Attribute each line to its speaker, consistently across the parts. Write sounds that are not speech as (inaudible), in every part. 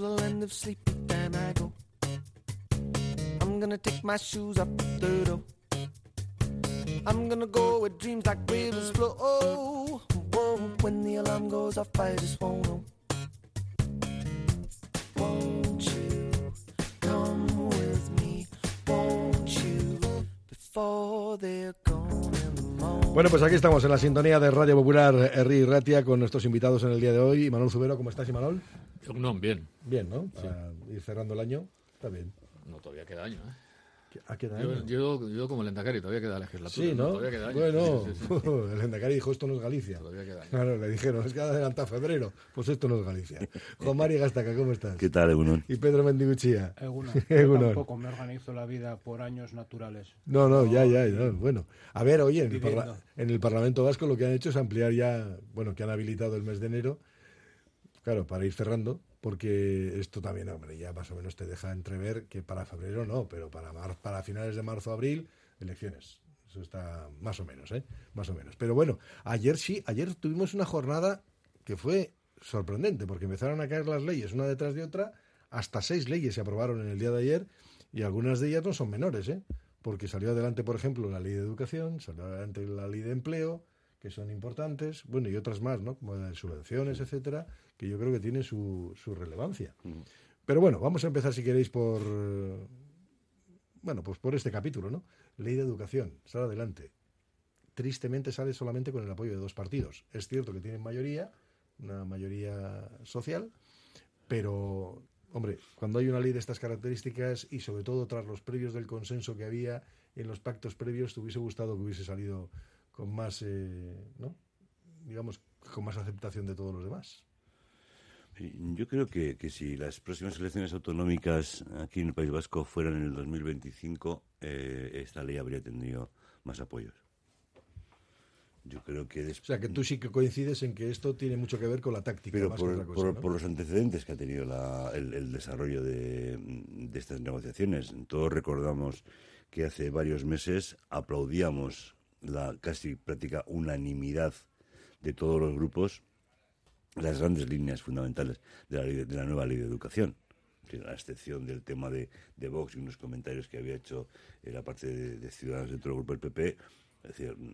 Speaker 1: the land of sleep, then I go. I'm gonna take my shoes off the door. I'm gonna go where dreams like rivers flow. Oh, whoa, when the alarm goes off, I just won't know. Won't you come with me? Won't you before they're gone?
Speaker 2: Bueno, pues aquí estamos en la sintonía de Radio Popular Herri Ratia con nuestros invitados en el día de hoy. Manuel Zubero, ¿cómo estás, Imanol?
Speaker 3: No, bien.
Speaker 2: Bien, ¿no? Para ir cerrando el año, está bien.
Speaker 3: No, todavía queda año, ¿eh?
Speaker 2: ¿A qué edad?
Speaker 3: Yo, yo, yo como el Endacari, todavía queda legislatura.
Speaker 2: Sí, ¿no?
Speaker 3: Todavía queda año.
Speaker 2: Bueno,
Speaker 3: Sí, sí, sí. (laughs)
Speaker 2: el Endacari dijo esto no es Galicia.
Speaker 3: Todavía queda año.
Speaker 2: Claro, le dijeron, es que ha adelantado febrero. Pues esto no es Galicia. (laughs) Juan Mari Gastaca, ¿cómo estás?
Speaker 4: ¿Qué tal, Egunon?
Speaker 2: Y Pedro Mendiguchía. (laughs)
Speaker 5: Egunon.
Speaker 2: Egunon.
Speaker 5: Yo tampoco me organizo la vida por años naturales.
Speaker 2: No, no, ya, ya, ya. Bueno, a ver, oye, en el,
Speaker 5: Viviendo.
Speaker 2: parla- en el Parlamento Vasco lo que han hecho es ampliar ya, bueno, que han habilitado el mes de enero, claro, para ir cerrando, porque esto también, hombre, ya más o menos te deja entrever que para febrero no, pero para, mar- para finales de marzo, abril, elecciones. Eso está más o menos, ¿eh? Más o menos. Pero bueno, ayer sí, ayer tuvimos una jornada que fue sorprendente, porque empezaron a caer las leyes una detrás de otra, hasta seis leyes se aprobaron en el día de ayer, y algunas de ellas no son menores, ¿eh? Porque salió adelante, por ejemplo, la ley de educación, salió adelante la ley de empleo, que son importantes, bueno, y otras más, ¿no? Como la de subvenciones, etcétera, que yo creo que tienen su, su relevancia. Pero bueno, vamos a empezar, si queréis, por. Bueno, pues por este capítulo, ¿no? Ley de educación, sale adelante. Tristemente sale solamente con el apoyo de dos partidos. Es cierto que tienen mayoría, una mayoría social, pero, hombre, cuando hay una ley de estas características y sobre todo tras los previos del consenso que había en los pactos previos, te hubiese gustado que hubiese salido con más, eh, ¿no? Digamos, con más aceptación de todos los demás.
Speaker 4: Yo creo que, que si las próximas elecciones autonómicas aquí en el País Vasco fueran en el 2025, eh, esta ley habría tenido más apoyos. Yo creo que
Speaker 2: O sea, que tú sí que coincides en que esto tiene mucho que ver con la táctica,
Speaker 4: Pero
Speaker 2: más
Speaker 4: por,
Speaker 2: que otra cosa,
Speaker 4: por-
Speaker 2: ¿no?
Speaker 4: por los antecedentes que ha tenido la- el, el desarrollo de, de estas negociaciones. Todos recordamos que hace varios meses aplaudíamos la casi práctica unanimidad de todos los grupos las grandes líneas fundamentales de la, ley de, la nueva ley de educación. A excepción del tema de, de Vox y unos comentarios que había hecho eh, la parte de, Ciudadanos dentro del grupo del PP,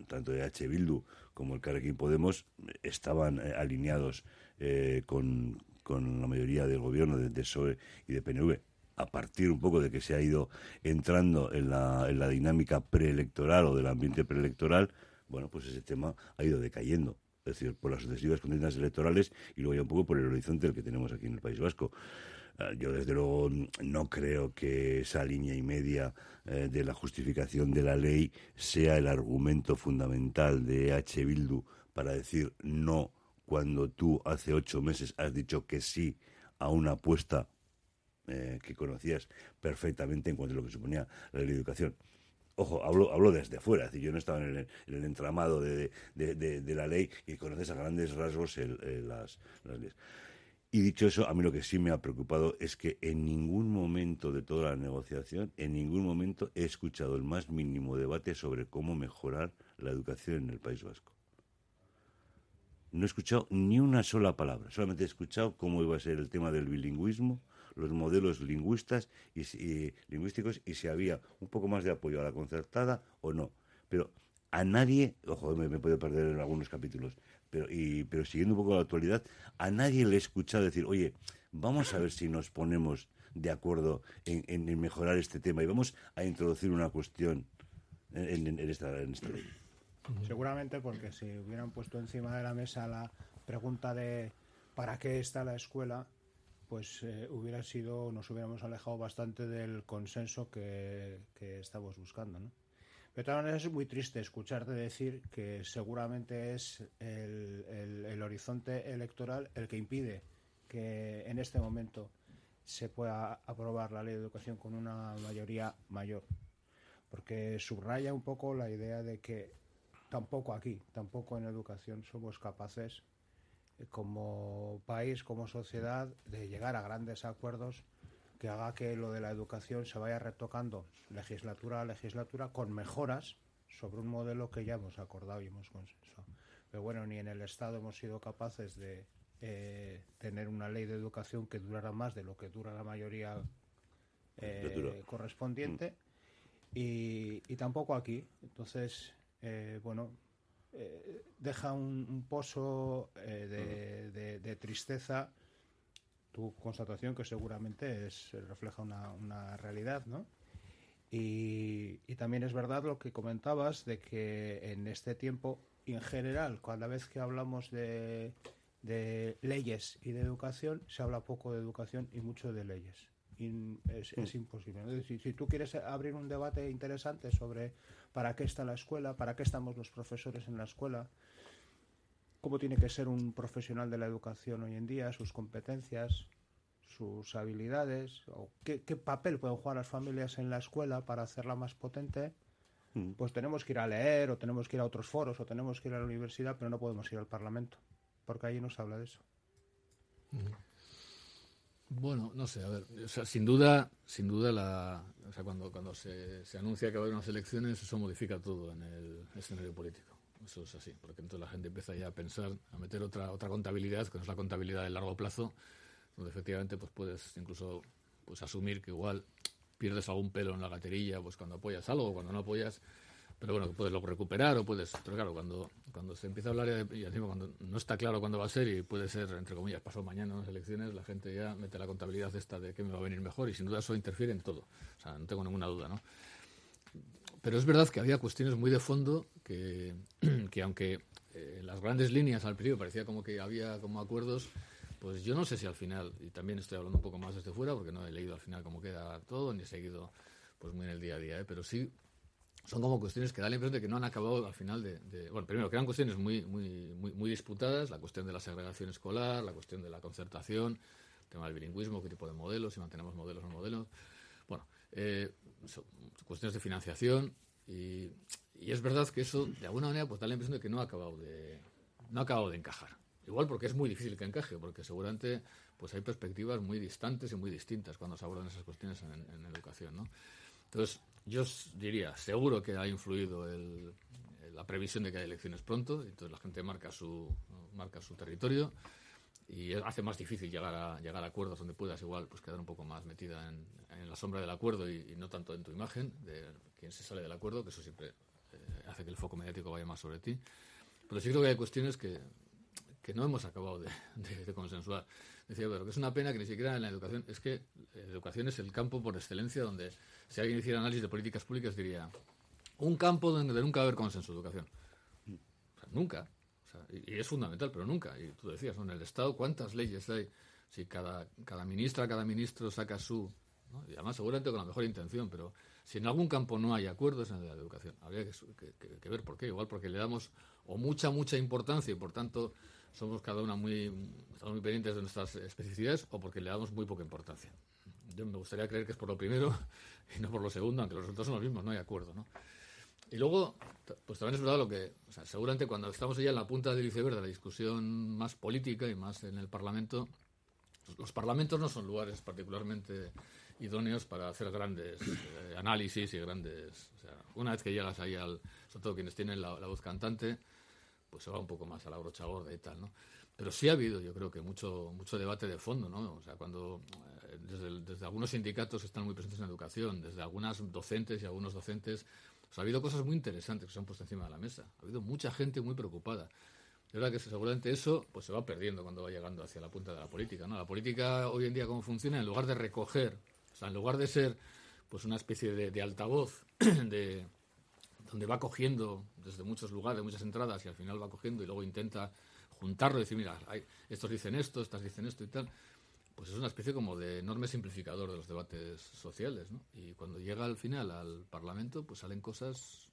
Speaker 4: tanto de H. Bildu como el Carrequín Podemos eh, estaban eh, alineados eh, con, con la mayoría del gobierno de, de PSOE y de PNV. A partir un poco de que se ha ido entrando en la, dinámica preelectoral o del ambiente preelectoral, bueno, pues ese tema ha ido decayendo es decir, por las sucesivas contiendas electorales y luego ya un poco por el horizonte del que tenemos aquí en el País Vasco. Eh, Yo, desde luego, no creo que esa línea y media eh, de la justificación de la ley sea el argumento fundamental de H. Bildu para decir no cuando tú hace ocho meses has dicho que sí a una apuesta eh, que conocías perfectamente en cuanto a lo que suponía la ley de educación. Ojo, hablo, hablo desde fuera, es decir, yo no estaba en el, en el entramado de, de- de- de la ley y conoces a grandes rasgos el- el- las, las leyes. Y dicho eso, a mí lo que sí me ha preocupado es que en ningún momento de toda la negociación, en ningún momento he escuchado el más mínimo debate sobre cómo mejorar la educación en el País Vasco. No he escuchado ni una sola palabra, solamente he escuchado cómo iba a ser el tema del bilingüismo, los modelos lingüistas y, y lingüísticos y si había un poco más de apoyo a la concertada o no. Pero a nadie, ojo, me, me puedo perder en algunos capítulos, pero, y, pero siguiendo un poco la actualidad, a nadie le he escuchado decir, oye, vamos a ver si nos ponemos de acuerdo en, mejorar este tema y vamos a introducir una cuestión en, en- esta, esta ley.
Speaker 5: Seguramente porque si hubieran puesto encima de la mesa la pregunta de ¿para qué está la escuela? Pues eh, hubiera sido, nos hubiéramos alejado bastante del consenso que, que estamos buscando, ¿no? De todas maneras es muy triste escucharte decir que seguramente es el, el- horizonte electoral el que impide que en este momento se pueda aprobar la ley de educación con una mayoría mayor. Porque subraya un poco la idea de que tampoco aquí, tampoco en educación somos capaces como país, como sociedad, de llegar a grandes acuerdos que haga que lo de la educación se vaya retocando legislatura a legislatura con mejoras sobre un modelo que ya hemos acordado y hemos consensuado. Pero bueno, ni en el Estado hemos sido capaces de eh, tener una ley de educación que durara más de lo que dura la mayoría eh, correspondiente y, y tampoco aquí. Entonces, eh, bueno, eh, deja un, un pozo eh, de, de- de tristeza tu constatación que seguramente es refleja una, una realidad, ¿no? Y, y también es verdad lo que comentabas de que en este tiempo, en general, cada vez que hablamos de, de leyes y de educación, se habla poco de educación y mucho de leyes. Es, es imposible. ¿no? Si, si tú quieres abrir un debate interesante sobre para qué está la escuela, para qué estamos los profesores en la escuela, cómo tiene que ser un profesional de la educación hoy en día, sus competencias, sus habilidades, o qué, qué papel pueden jugar las familias en la escuela para hacerla más potente,
Speaker 4: Mm.
Speaker 5: pues tenemos que ir a leer, o tenemos que ir a otros foros, o tenemos que ir a la universidad, pero no podemos ir al Parlamento, porque allí no se habla de eso.
Speaker 3: Bueno, no sé, a ver, o sea, sin duda, sin duda la, o sea, cuando, cuando se, se anuncia que va a haber unas elecciones, eso modifica todo en el escenario político. Eso es así, porque entonces la gente empieza ya a pensar, a meter otra otra contabilidad, que no es la contabilidad de largo plazo, donde efectivamente pues puedes incluso pues asumir que igual pierdes algún pelo en la gaterilla, pues cuando apoyas algo, cuando no apoyas, pero bueno, puedes luego recuperar o puedes, pero claro, cuando, cuando se empieza a hablar y encima cuando no está claro cuándo va a ser y puede ser, entre comillas, pasado mañana en las elecciones, la gente ya mete la contabilidad esta de que me va a venir mejor y sin duda eso interfiere en todo, o sea, no tengo ninguna duda, ¿no? Pero es verdad que había cuestiones muy de fondo que, (clears throat) que aunque eh, las grandes líneas al principio parecía como que había como acuerdos, pues yo no sé si al final, y también estoy hablando un poco más desde fuera, porque no he leído al final cómo queda todo, ni he seguido pues muy en el día a día, ¿eh? pero sí son como cuestiones que da la impresión de que no han acabado al final de, bueno primero que eran cuestiones muy muy muy disputadas la cuestión de la segregación escolar la cuestión de la concertación el tema del bilingüismo qué tipo de modelos si mantenemos modelos o no modelos bueno eh, cuestiones de financiación y, y es verdad que eso de alguna manera pues da la impresión de que no ha acabado de no ha acabado de encajar igual porque es muy difícil que encaje porque seguramente pues hay perspectivas muy distantes y muy distintas cuando se abordan esas cuestiones en, en educación ¿no? Entonces, yo diría, seguro que ha influido el- la previsión de que hay elecciones pronto, entonces la gente marca su, marca su territorio y hace más difícil llegar a, llegar a acuerdos donde puedas igual pues quedar un poco más metida en, en la sombra del acuerdo y, no tanto en tu imagen de quién se sale del acuerdo, que eso siempre eh, hace que el foco mediático vaya más sobre ti. Pero sí creo que hay cuestiones que, no hemos acabado de consensuar. Decía, pero que es una pena que ni siquiera en la educación, es que educación es el campo por excelencia donde si alguien hiciera análisis de políticas públicas diría, un campo donde nunca va a haber consenso de educación. Nunca. O sea, y, es fundamental, pero nunca. Y tú decías, ¿no? en el Estado, ¿cuántas leyes hay? Si cada, cada ministra, cada ministro saca su... Y además seguramente con la mejor intención, pero si en algún campo no hay acuerdos en la educación, habría que- que ver por qué. Igual porque le damos o mucha, mucha importancia y por tanto somos cada una muy, estamos muy pendientes de nuestras especificidades o porque le damos muy poca importancia. Yo me gustaría creer que es por lo primero (laughs) y no por lo segundo, aunque los resultados son los mismos, no hay acuerdo, ¿no? Y luego, pues también es verdad lo que, seguramente cuando estamos ya en la punta del iceberg de la discusión más política y más en el Parlamento, pues los parlamentos no son lugares particularmente idóneos para hacer grandes eh, análisis y grandes, una vez que llegas ahí al, sobre todo quienes tienen la voz cantante, pues se va un poco más a la brocha gorda y tal, ¿no? Pero sí ha habido, yo creo que mucho mucho debate de fondo, ¿no? O sea, cuando eh, desde, algunos sindicatos que están muy presentes en educación, desde algunas docentes y algunos docentes, pues ha habido cosas muy interesantes que se han puesto encima de la mesa. Ha habido mucha gente muy preocupada. De verdad que seguramente eso pues se va perdiendo cuando va llegando hacia la punta de la política, ¿no? La política hoy en día cómo funciona, en lugar de recoger, o sea, en lugar de ser pues una especie de altavoz (clears throat) de, donde va cogiendo desde muchos lugares, muchas entradas y al final va cogiendo y luego intenta juntarlo y decir, mira, hay- estos dicen esto, estas dicen esto y tal, pues es una especie como de enorme simplificador de los debates sociales, ¿no? Y cuando llega al final al Parlamento, pues salen cosas,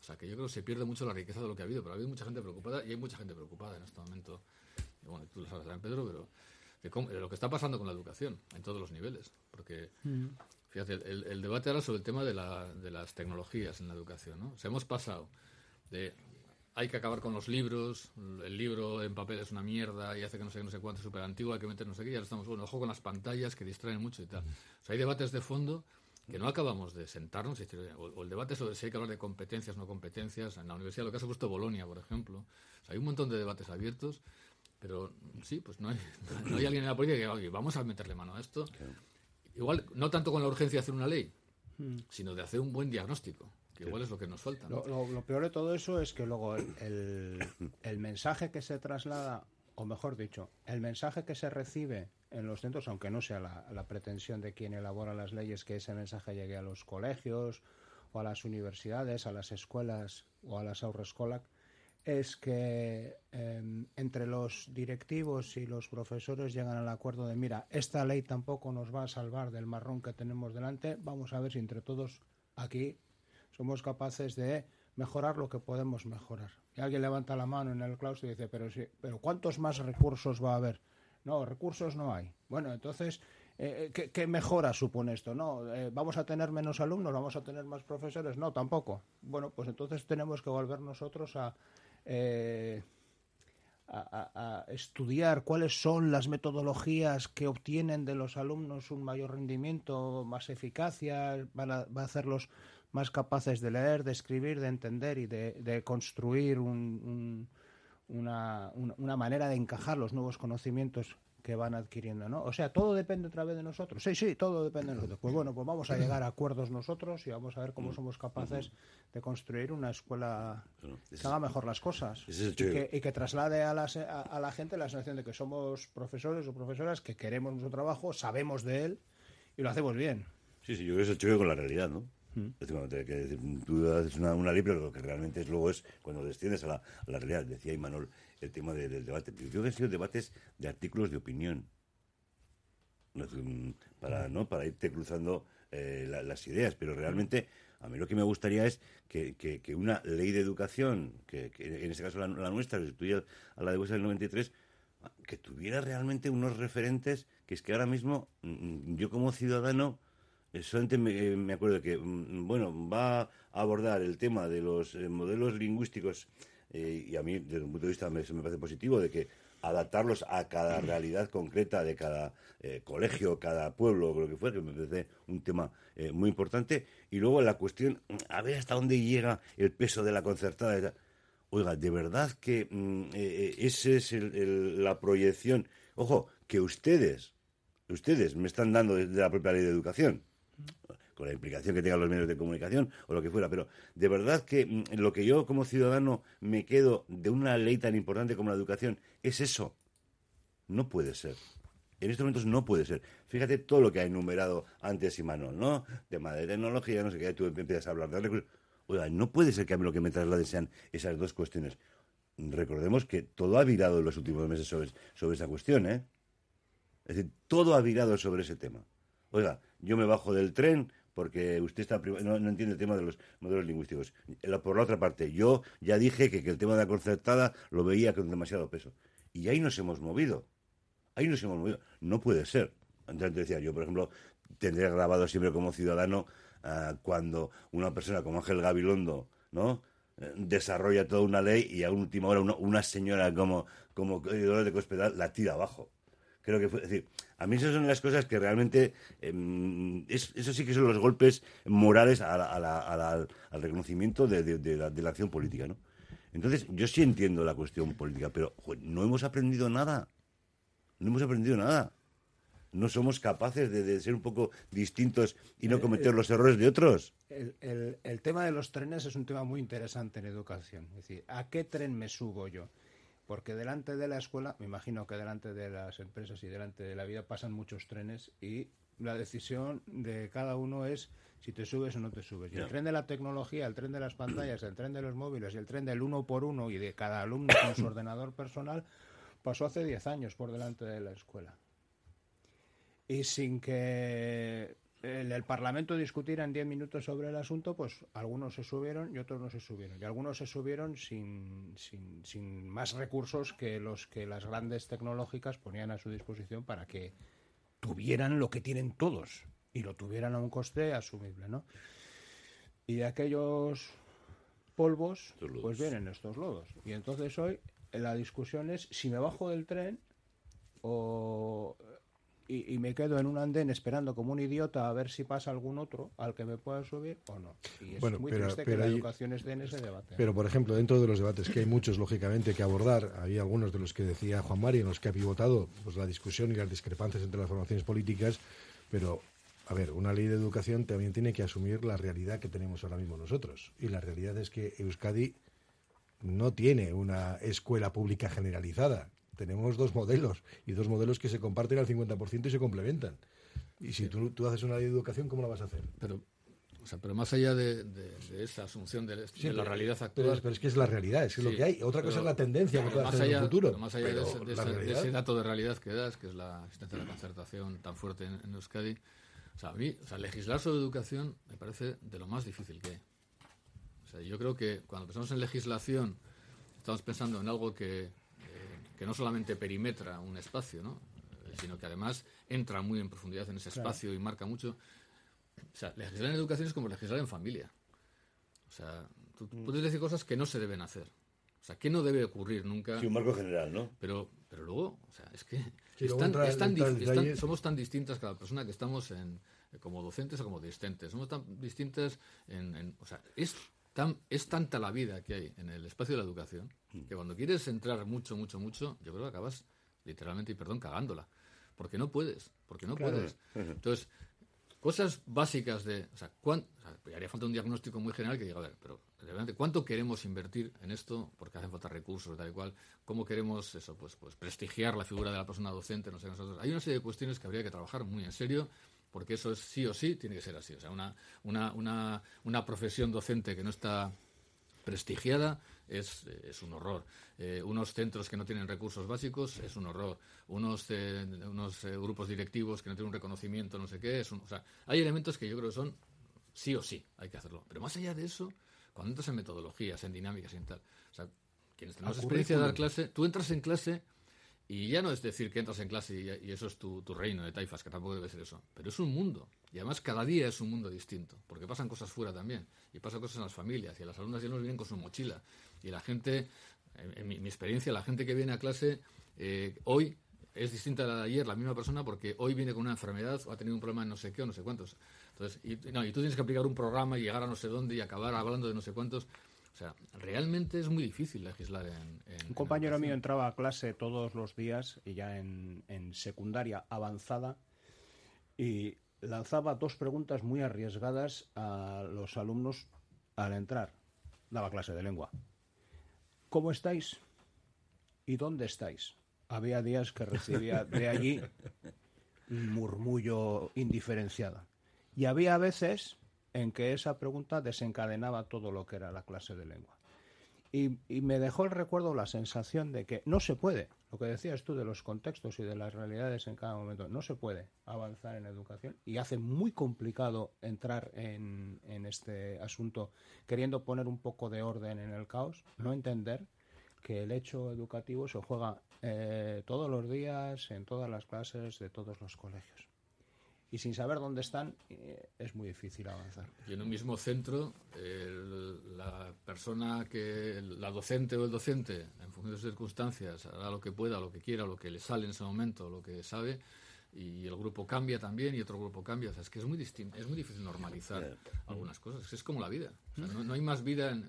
Speaker 3: o sea, que yo creo que se pierde mucho la riqueza de lo que ha habido, pero ha habido mucha gente preocupada y hay mucha gente preocupada en este momento, bueno, tú lo sabes Pedro, pero de, de lo que está pasando con la educación en todos los niveles, porque Fíjate, el, el debate ahora sobre el tema de, la- de las tecnologías en la educación, ¿no? O sea, hemos pasado de hay que acabar con los libros, el libro en papel es una mierda y hace que no sé qué, no sé cuánto, es súper antiguo, hay que meter no sé qué, y ahora estamos, bueno, ojo con las pantallas que distraen mucho y tal. O sea, hay debates de fondo que no acabamos de sentarnos, y decir, o, o el debate sobre si hay que hablar de competencias o no competencias, en la universidad, lo que ha supuesto Bolonia, por ejemplo. O sea, hay un montón de debates abiertos Pero sí, pues no hay, (laughs) no hay alguien en la política que diga, "Oye, vamos a meterle mano a esto. Igual, no tanto con la urgencia de hacer una ley, sino de hacer un buen diagnóstico, que igual es lo que nos falta. ¿no?
Speaker 5: Lo, lo- lo peor de todo eso es que luego el, el- el mensaje que se traslada, o mejor dicho, el mensaje que se recibe en los centros, aunque no sea la, la pretensión de quien elabora las leyes, que ese mensaje llegue a los colegios o a las universidades, a las escuelas o a las Aurrescolak, es que eh, entre los directivos y los profesores llegan al acuerdo de, mira, esta ley tampoco nos va a salvar del marrón que tenemos delante, vamos a ver si entre todos aquí somos capaces de mejorar lo que podemos mejorar. Y alguien levanta la mano en el claustro y dice, pero pero ¿cuántos más recursos va a haber? No, recursos no hay. Bueno, entonces, eh, ¿qué, qué mejora supone esto? No, eh, ¿vamos a tener menos alumnos? ¿Vamos a tener más profesores? No, tampoco. Bueno, pues entonces tenemos que volver nosotros a... eh, a, estudiar cuáles son las metodologías que obtienen de los alumnos un mayor rendimiento, más eficacia, van a, va a hacerlos más capaces de leer, de escribir, de entender y de, construir un- un- una, una- una manera de encajar los nuevos conocimientos que van adquiriendo, ¿no? O sea, todo depende otra vez de nosotros. Sí, sí, todo depende de nosotros. Pues bueno, pues vamos a llegar a acuerdos nosotros y vamos a ver cómo somos capaces de construir una escuela que haga mejor las cosas y que, y que traslade a la, se- a, a la gente la sensación de que somos profesores o profesoras que queremos nuestro trabajo, sabemos de él y lo hacemos bien.
Speaker 4: Sí, sí, yo creo que es el choque con la realidad, ¿no? Que decir, tú haces una, una ley, pero lo que realmente es luego es cuando desciendes a la, a la realidad. Decía Imanol el tema de- del debate. Yo creo que han sido debates de artículos de opinión. Es, mm, Para, ¿no? para irte cruzando eh, la- las ideas, pero realmente a mí lo que me gustaría es que, que- que una ley de educación, que, que en este caso la, la nuestra, que sustituye a la de Huesa del 93, que tuviera realmente unos referentes que es que ahora mismo mm, yo como ciudadano solamente me, eh, me acuerdo que mm, bueno va a abordar el tema de los eh, modelos lingüísticos eh, y a mí desde un punto de vista me, me parece positivo de que adaptarlos a cada realidad concreta de cada eh, colegio, cada pueblo, lo que fuera, que me parece un tema eh, muy importante. Y luego la cuestión, mm, a ver hasta dónde llega el peso de la concertada. Oiga, de verdad que mm, eh, eh, esa es el- el- la proyección. Ojo, que ustedes, ustedes me están dando desde la propia ley de educación, con la implicación que tengan los medios de comunicación o lo que fuera, pero de verdad que mm, lo que yo como ciudadano me quedo de una ley tan importante como la educación es eso. No puede ser. En estos momentos no puede ser. Fíjate todo lo que ha enumerado antes Imanol, ¿no? Tema de tecnología, no sé qué, tú empiezas a hablar de recursos. Oiga, no puede ser que a mí lo que me traslade sean esas dos cuestiones. Recordemos que todo ha virado en los últimos meses sobre, sobre esa cuestión, ¿eh? Es decir, todo ha virado sobre ese tema. Oiga, yo me bajo del tren porque usted está no, no entiende el tema de los modelos lingüísticos. Por la otra parte, yo ya dije que, que el tema de la concertada lo veía con demasiado peso. Y ahí nos hemos movido. Ahí nos hemos movido. No puede ser. Antes decía, yo, por ejemplo, tendría grabado siempre como ciudadano ah, cuando una persona como Ángel Gabilondo, ¿no? Eh, desarrolla toda una ley y a última hora una, señora como, como Dolores de Cospedal la tira abajo. Creo que fue, es decir, a mí esas son las cosas que realmente, em, es- eso sí que son los golpes morales a la- a la- a la- al reconocimiento de, de- de la, de la acción política, ¿no? Entonces, yo sí entiendo la cuestión política, pero jo, no hemos aprendido nada. No hemos aprendido nada. No somos capaces de, ser un poco distintos y no cometer los errores de otros.
Speaker 5: El, el- el tema de los trenes es un tema muy interesante en educación. Es decir, ¿a qué tren me subo yo? Porque delante de la escuela, me imagino que delante de las empresas y delante de la vida pasan muchos trenes y la decisión de cada uno es si te subes o no te subes. Y el tren de la tecnología, el tren de las pantallas, el tren de los móviles y el tren del uno por uno y de cada alumno con su (coughs) ordenador personal pasó hace 10 años por delante de la escuela y sin que el, el Parlamento discutiera en 10 minutos sobre el asunto, pues algunos se subieron y otros no se subieron. Y algunos se subieron sin, sin, sin más recursos que los que las grandes tecnológicas ponían a su disposición para que tuvieran lo que tienen todos y lo tuvieran a un coste asumible, ¿no? Y de aquellos polvos, pues vienen estos lodos. Y entonces hoy la discusión es si me bajo del tren o y, y me quedo en un andén esperando como un idiota a ver si pasa algún otro al que me pueda subir o no. Y es
Speaker 2: Bueno,
Speaker 5: muy
Speaker 2: pero-
Speaker 5: triste
Speaker 2: pero
Speaker 5: que la educación esté en ese debate.
Speaker 2: Pero, por ejemplo, dentro de los debates, que hay muchos, lógicamente, que abordar, había algunos de los que decía Juan Mari, en los que ha pivotado pues, la discusión y las discrepancias entre las formaciones políticas, pero, a ver, una ley de educación también tiene que asumir la realidad que tenemos ahora mismo nosotros. Y la realidad es que Euskadi no tiene una escuela pública generalizada. Tenemos dos modelos, y dos modelos que se comparten al 50% y se complementan. Y si tú, tú haces una ley de educación, ¿cómo la vas a hacer?
Speaker 3: Pero, o sea, pero más allá de, de- de esa asunción de, la realidad actual.
Speaker 2: pero es que es la realidad, es
Speaker 3: Sí,
Speaker 2: lo que hay. Otra cosa es la tendencia que
Speaker 3: más
Speaker 2: hacer en
Speaker 3: allá-
Speaker 2: el futuro.
Speaker 3: más allá de, ese, de dato de realidad que das, que es la existencia de la concertación tan fuerte en, en Euskadi, o sea, a mí, o sea, legislar sobre educación me parece de lo más difícil que hay. O sea, yo creo que cuando pensamos en legislación, estamos pensando en algo que, que no solamente perimetra un espacio, ¿no? Sino que además entra muy en profundidad en ese espacio y marca mucho. O sea, legislar en educación es como legislar en familia. O sea, tú
Speaker 2: Mm.
Speaker 3: puedes decir cosas que no se deben hacer. O sea, que no debe ocurrir nunca.
Speaker 4: Sí, un marco general, ¿no?
Speaker 3: Pero, pero luego, o sea, es que
Speaker 2: Sí,
Speaker 3: es tan- es tan somos tan distintas cada persona que estamos en, como docentes o como discentes. Somos tan distintas en, en- o sea, es tan, es tanta la vida que hay en el espacio de la educación que cuando quieres entrar mucho, mucho, mucho, yo creo que acabas literalmente, y perdón, cagándola. Porque no puedes, porque no puedes. (laughs) Entonces, cosas básicas de. O sea, cuán- o sea, haría falta un diagnóstico muy general que diga, a ver, pero realmente, ¿cuánto queremos invertir en esto? Porque hacen falta recursos, tal y cual. ¿Cómo queremos eso? Pues, pues prestigiar la figura de la persona docente, no sé, nosotros. Hay una serie de cuestiones que habría que trabajar muy en serio. Porque eso es sí o sí, tiene que ser así. O sea, una, una, una, una profesión docente que no está prestigiada es, eh, es un horror. Eh, unos centros que no tienen recursos básicos es un horror. Unos, eh, unos eh, grupos directivos que no tienen un reconocimiento, no sé qué, es un, o sea, hay elementos que yo creo que son sí o sí, hay que hacerlo. Pero más allá de eso, cuando entras en metodologías, en dinámicas y en tal, o sea, quienes tenemos experiencia de dar clase, tú entras en clase y ya no es decir que entras en clase y, eso es tu, reino de taifas, que tampoco debe ser eso. Pero es un mundo. Y además cada día es un mundo distinto. Porque pasan cosas fuera también. Y pasan cosas en las familias. Y las alumnas ya nos vienen con su mochila. Y la gente, en, mi experiencia, la gente que viene a clase eh, hoy es distinta a la de ayer, la misma persona, porque hoy viene con una enfermedad o ha tenido un problema en no sé qué o no sé cuántos. Entonces, y, no, y tú tienes que aplicar un programa y llegar a no sé dónde y acabar hablando de no sé cuántos. O sea, realmente es muy difícil legislar en. en-
Speaker 5: Un
Speaker 3: en
Speaker 5: compañero mío entraba a clase todos los días y ya en, en secundaria avanzada y lanzaba dos preguntas muy arriesgadas a los alumnos al entrar. Daba clase de lengua. ¿Cómo estáis? ¿Y dónde estáis? Había días que recibía de allí un murmullo indiferenciado. Y había veces en que esa pregunta desencadenaba todo lo que era la clase de lengua. Y, y me dejó el recuerdo la sensación de que no se puede, lo que decías tú de los contextos y de las realidades en cada momento, no se puede avanzar en educación y hace muy complicado entrar en, en este asunto queriendo poner un poco de orden en el caos, no entender que el hecho educativo se juega eh, todos los días, en todas las clases de todos los colegios. Y sin saber dónde están, eh, es muy difícil avanzar.
Speaker 3: Y en un mismo centro, el- la persona que, la docente o el docente, en función de sus circunstancias, hará lo que pueda, lo que quiera, lo que le sale en ese momento, lo que sabe, y el grupo cambia también y otro grupo cambia. O sea, es que es muy distinto, es muy difícil normalizar algunas cosas. Es como la vida. O sea, no, no hay más vida, en-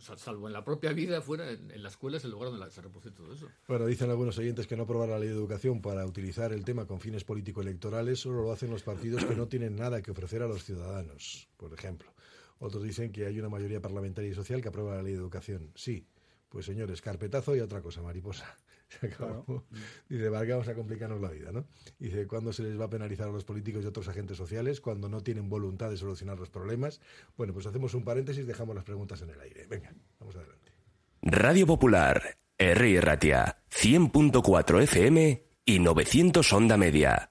Speaker 3: salvo en la propia vida, fuera, en, la escuela es el lugar donde se reproduce todo eso.
Speaker 2: Bueno, dicen algunos oyentes que no aprobar la ley de educación para utilizar el tema con fines político-electorales solo lo hacen los partidos que no tienen nada que ofrecer a los ciudadanos, por ejemplo. Otros dicen que hay una mayoría parlamentaria y social que aprueba la ley de educación. Sí, pues señores, carpetazo y otra cosa, mariposa. (laughs) Se acabó. Dice, ¿para qué vamos a complicarnos la vida, no? Dice, ¿cuándo se les va a penalizar a los políticos y otros agentes sociales? Cuando no tienen voluntad de solucionar los problemas. Bueno, pues hacemos un paréntesis y dejamos las preguntas en el aire. Venga, vamos adelante.
Speaker 6: Radio Popular, R. Ratia, 100.4 FM y 900 Onda Media.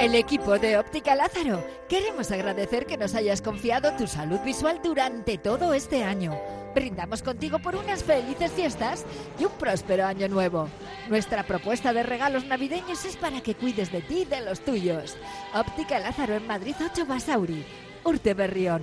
Speaker 7: El equipo de Óptica Lázaro, queremos agradecer que nos hayas confiado tu salud visual durante todo este año. Brindamos contigo por unas felices fiestas y un próspero año nuevo. Nuestra propuesta de regalos navideños es para que cuides de ti y de los tuyos. Óptica Lázaro en Madrid 8 Basauri, Urte Berrión.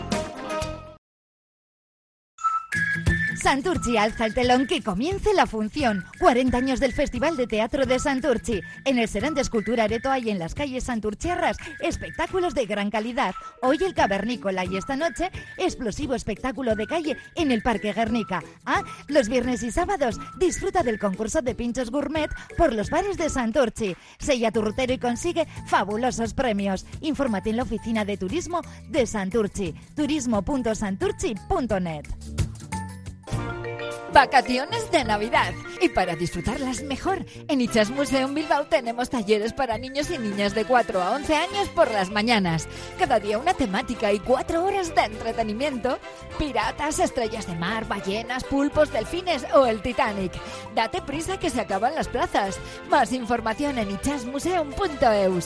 Speaker 7: Santurchi alza el telón que comience la función. 40 años del Festival de Teatro de Santurchi. En el Serán de Escultura Areto hay en las calles santurchiarras espectáculos de gran calidad. Hoy el Cavernícola y esta noche explosivo espectáculo de calle en el Parque Guernica. Ah, los viernes y sábados disfruta del concurso de pinchos gourmet por los bares de Santurchi. Sella tu rutero y consigue fabulosos premios. Infórmate en la oficina de turismo de Santurchi. turismo.santurchi.net. Vacaciones de Navidad. Y para disfrutarlas mejor, en Ichas Museum Bilbao tenemos talleres para niños y niñas de 4 a 11 años por las mañanas. Cada día una temática y 4 horas de entretenimiento. Piratas, estrellas de mar, ballenas, pulpos, delfines o el Titanic. Date prisa que se acaban las plazas. Más información en ichasmuseum.eus.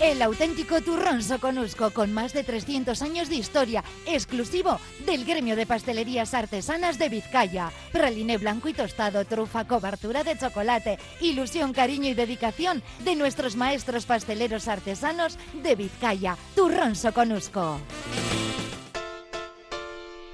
Speaker 7: El auténtico turrón soconusco con más de 300 años de historia, exclusivo del gremio de pastelerías artesanas de Vizcaya. Praliné blanco y tostado, trufa, cobertura de chocolate, ilusión, cariño y dedicación de nuestros maestros pasteleros artesanos de Vizcaya. Turrón soconusco.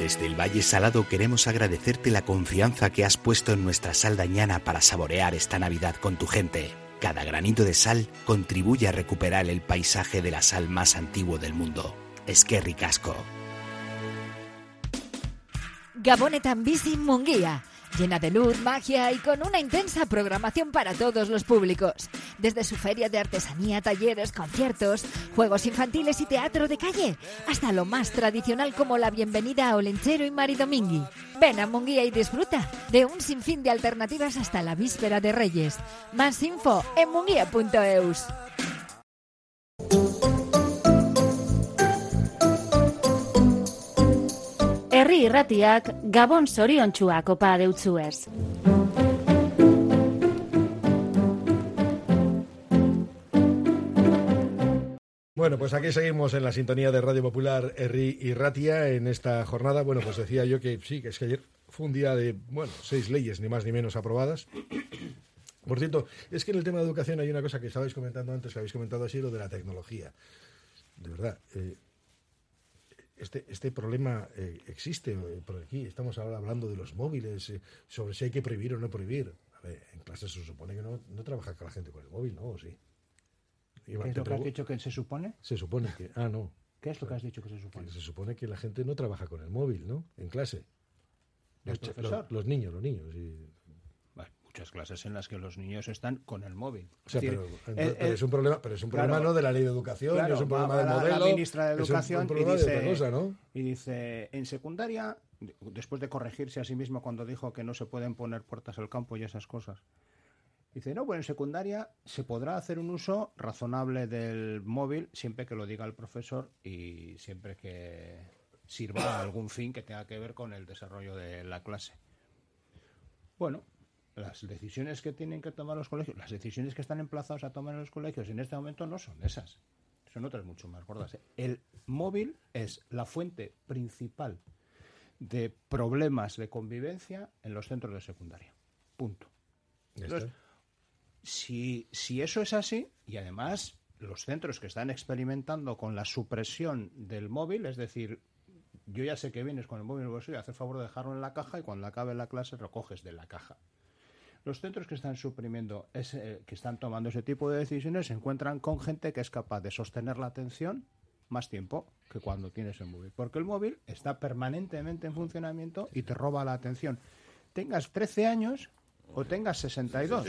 Speaker 8: Desde el Valle Salado queremos agradecerte la confianza que has puesto en nuestra sal dañana para saborear esta Navidad con tu gente. Cada granito de sal contribuye a recuperar el paisaje de la sal más antiguo del mundo. Es que ricasco.
Speaker 7: Gabonetan Bici Munguía. Llena de luz, magia y con una intensa programación para todos los públicos. Desde su feria de artesanía, talleres, conciertos, juegos infantiles y teatro de calle, hasta lo más tradicional como la bienvenida a Olenchero y Maridomingui. Ven a Munguía y disfruta de un sinfín de alternativas hasta la víspera de Reyes. Más info en munguía.eus.
Speaker 9: Herri irratiak Gabon zoriontsua kopa deutzuez.
Speaker 2: Bueno, pues aquí seguimos en la sintonía de Radio Popular Herri y Ratia en esta jornada. Bueno, pues decía yo que sí, que es que ayer fue un día de, bueno, seis leyes, ni más ni menos aprobadas. (clears throat) Por cierto, es que en el tema de educación hay una cosa que estabais comentando antes, que habéis comentado así, lo de la tecnología. De verdad, eh, este, este problema eh, existe eh, por aquí. Estamos ahora hablando de los móviles, eh, sobre si hay que prohibir o no prohibir. A ver, en clase se supone que no, no trabaja con la gente con el móvil, ¿no? ¿O sí? Iván,
Speaker 5: ¿Qué es lo que has dicho que se supone?
Speaker 2: Se supone que... Ah, no.
Speaker 5: ¿Qué es lo que has dicho que se supone?
Speaker 2: Que se supone que la gente no trabaja con el móvil, ¿no? En clase.
Speaker 5: ¿El
Speaker 2: Los, los- los niños, los niños. y-
Speaker 5: muchas clases en las que los niños están con el móvil.
Speaker 2: O sea,
Speaker 5: Es decir,
Speaker 2: pero, es un problema, pero es un
Speaker 5: claro,
Speaker 2: problema no de la ley de educación,
Speaker 5: claro,
Speaker 2: es un problema
Speaker 5: la-
Speaker 2: modelo.
Speaker 5: La ministra de
Speaker 2: es un-
Speaker 5: Educación
Speaker 2: un
Speaker 5: y
Speaker 2: de
Speaker 5: dice,
Speaker 2: cosa, ¿no?
Speaker 5: y dice, en secundaria, después de corregirse a sí mismo cuando dijo que no se pueden poner puertas al campo y esas cosas, dice, no, bueno, en secundaria se podrá hacer un uso razonable del móvil siempre que lo diga el profesor y siempre que sirva a algún fin que tenga que ver con el desarrollo de la clase. Bueno, las decisiones que tienen que tomar los colegios, las decisiones que están emplazados a tomar en los colegios en este momento no son esas. Son otras mucho más gordas. ¿eh? El móvil es la fuente principal de problemas de convivencia en los centros de secundaria. Punto. Entonces, si, si eso es así, y además los centros que están experimentando con la supresión del móvil, es decir, yo ya sé que vienes con el móvil en el bolsillo, hacer favor de dejarlo en la caja y cuando acabe la clase recoges de la caja. Los centros que están suprimiendo, ese, que están tomando ese tipo de decisiones, se encuentran con gente que es capaz de sostener la atención más tiempo que cuando tienes el móvil. Porque el móvil está permanentemente en funcionamiento y te roba la atención. Tengas 13 años o tengas 62.